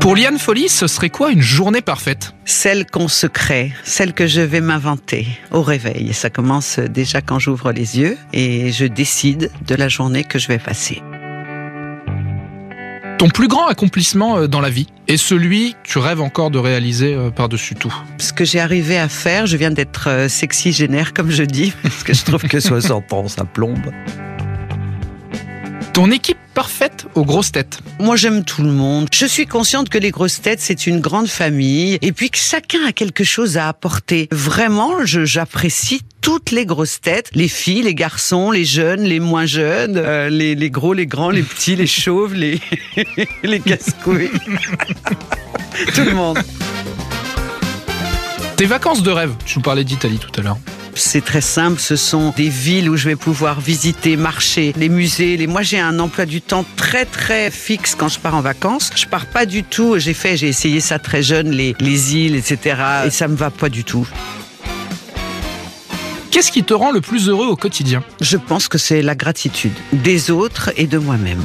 Pour Liane Folly, ce serait quoi une journée parfaite? Celle qu'on se crée, celle que je vais m'inventer au réveil. Ça commence déjà quand j'ouvre les yeux et je décide de la journée que je vais passer. Ton plus grand accomplissement euh, dans la vie et celui que tu rêves encore de réaliser euh, par-dessus tout Ce que j'ai arrivé à faire, je viens d'être euh, sexy génère comme je dis, parce que je trouve que 60 ans, ça plombe. Ton équipe parfaite aux grosses têtes. Moi, j'aime tout le monde. Je suis consciente que les grosses têtes, c'est une grande famille et puis que chacun a quelque chose à apporter. Vraiment, j'apprécie toutes les grosses têtes, les filles, les garçons, les jeunes, les moins jeunes, euh, les, les gros, les grands, les petits, les chauves, les, les casse-couilles. tout le monde. Tes vacances de rêve. Tu nous parlais d'Italie tout à l'heure. C'est très simple, ce sont des villes où je vais pouvoir visiter, marcher, les musées. Les... Moi, j'ai un emploi du temps très très fixe quand je pars en vacances. Je pars pas du tout. J'ai fait, j'ai essayé ça très jeune, les, les îles, etc. Et ça me va pas du tout. Qu'est-ce qui te rend le plus heureux au quotidien? Je pense que c'est la gratitude des autres et de moi-même.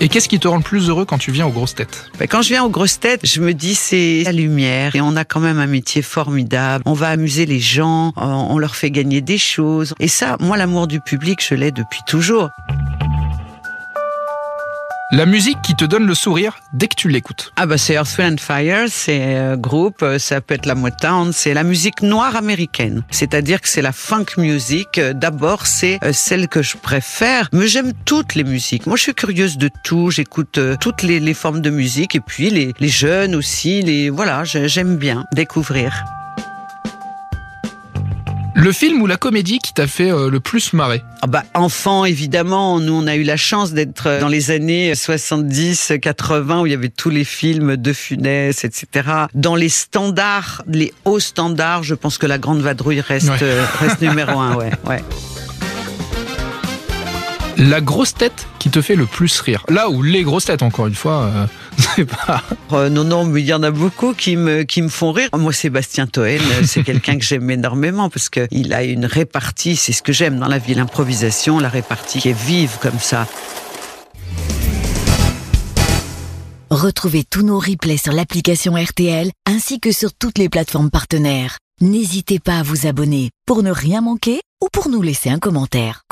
Et qu'est-ce qui te rend le plus heureux quand tu viens aux grosses têtes? Ben, Quand je viens aux grosses têtes, je me dis c'est la lumière et on a quand même un métier formidable. On va amuser les gens, on on leur fait gagner des choses. Et ça, moi, l'amour du public, je l'ai depuis toujours. La musique qui te donne le sourire dès que tu l'écoutes. Ah bah c'est Earth, Wind and Fire, c'est euh, groupe, euh, ça peut être la Motown, c'est la musique noire américaine. C'est-à-dire que c'est la funk music. Euh, D'abord, c'est celle que je préfère, mais j'aime toutes les musiques. Moi, je suis curieuse de tout. J'écoute toutes les, les formes de musique et puis les, les jeunes aussi. Les voilà, j'aime bien découvrir. Le film ou la comédie qui t'a fait euh, le plus marrer? Ah bah, enfant, évidemment, nous, on a eu la chance d'être dans les années 70, 80, où il y avait tous les films de Funès, etc. Dans les standards, les hauts standards, je pense que La Grande Vadrouille reste, Ouais. euh, reste numéro un, ouais, ouais. La grosse tête te fait le plus rire. Là où les grosses têtes, encore une fois, euh, c'est pas... Euh, non, non, mais il y en a beaucoup qui me, qui me font rire. Moi, Sébastien Toen, euh, c'est quelqu'un que j'aime énormément parce que il a une répartie, c'est ce que j'aime dans la vie, l'improvisation, la répartie qui est vive comme ça. Retrouvez tous nos replays sur l'application RTL ainsi que sur toutes les plateformes partenaires. N'hésitez pas à vous abonner pour ne rien manquer ou pour nous laisser un commentaire.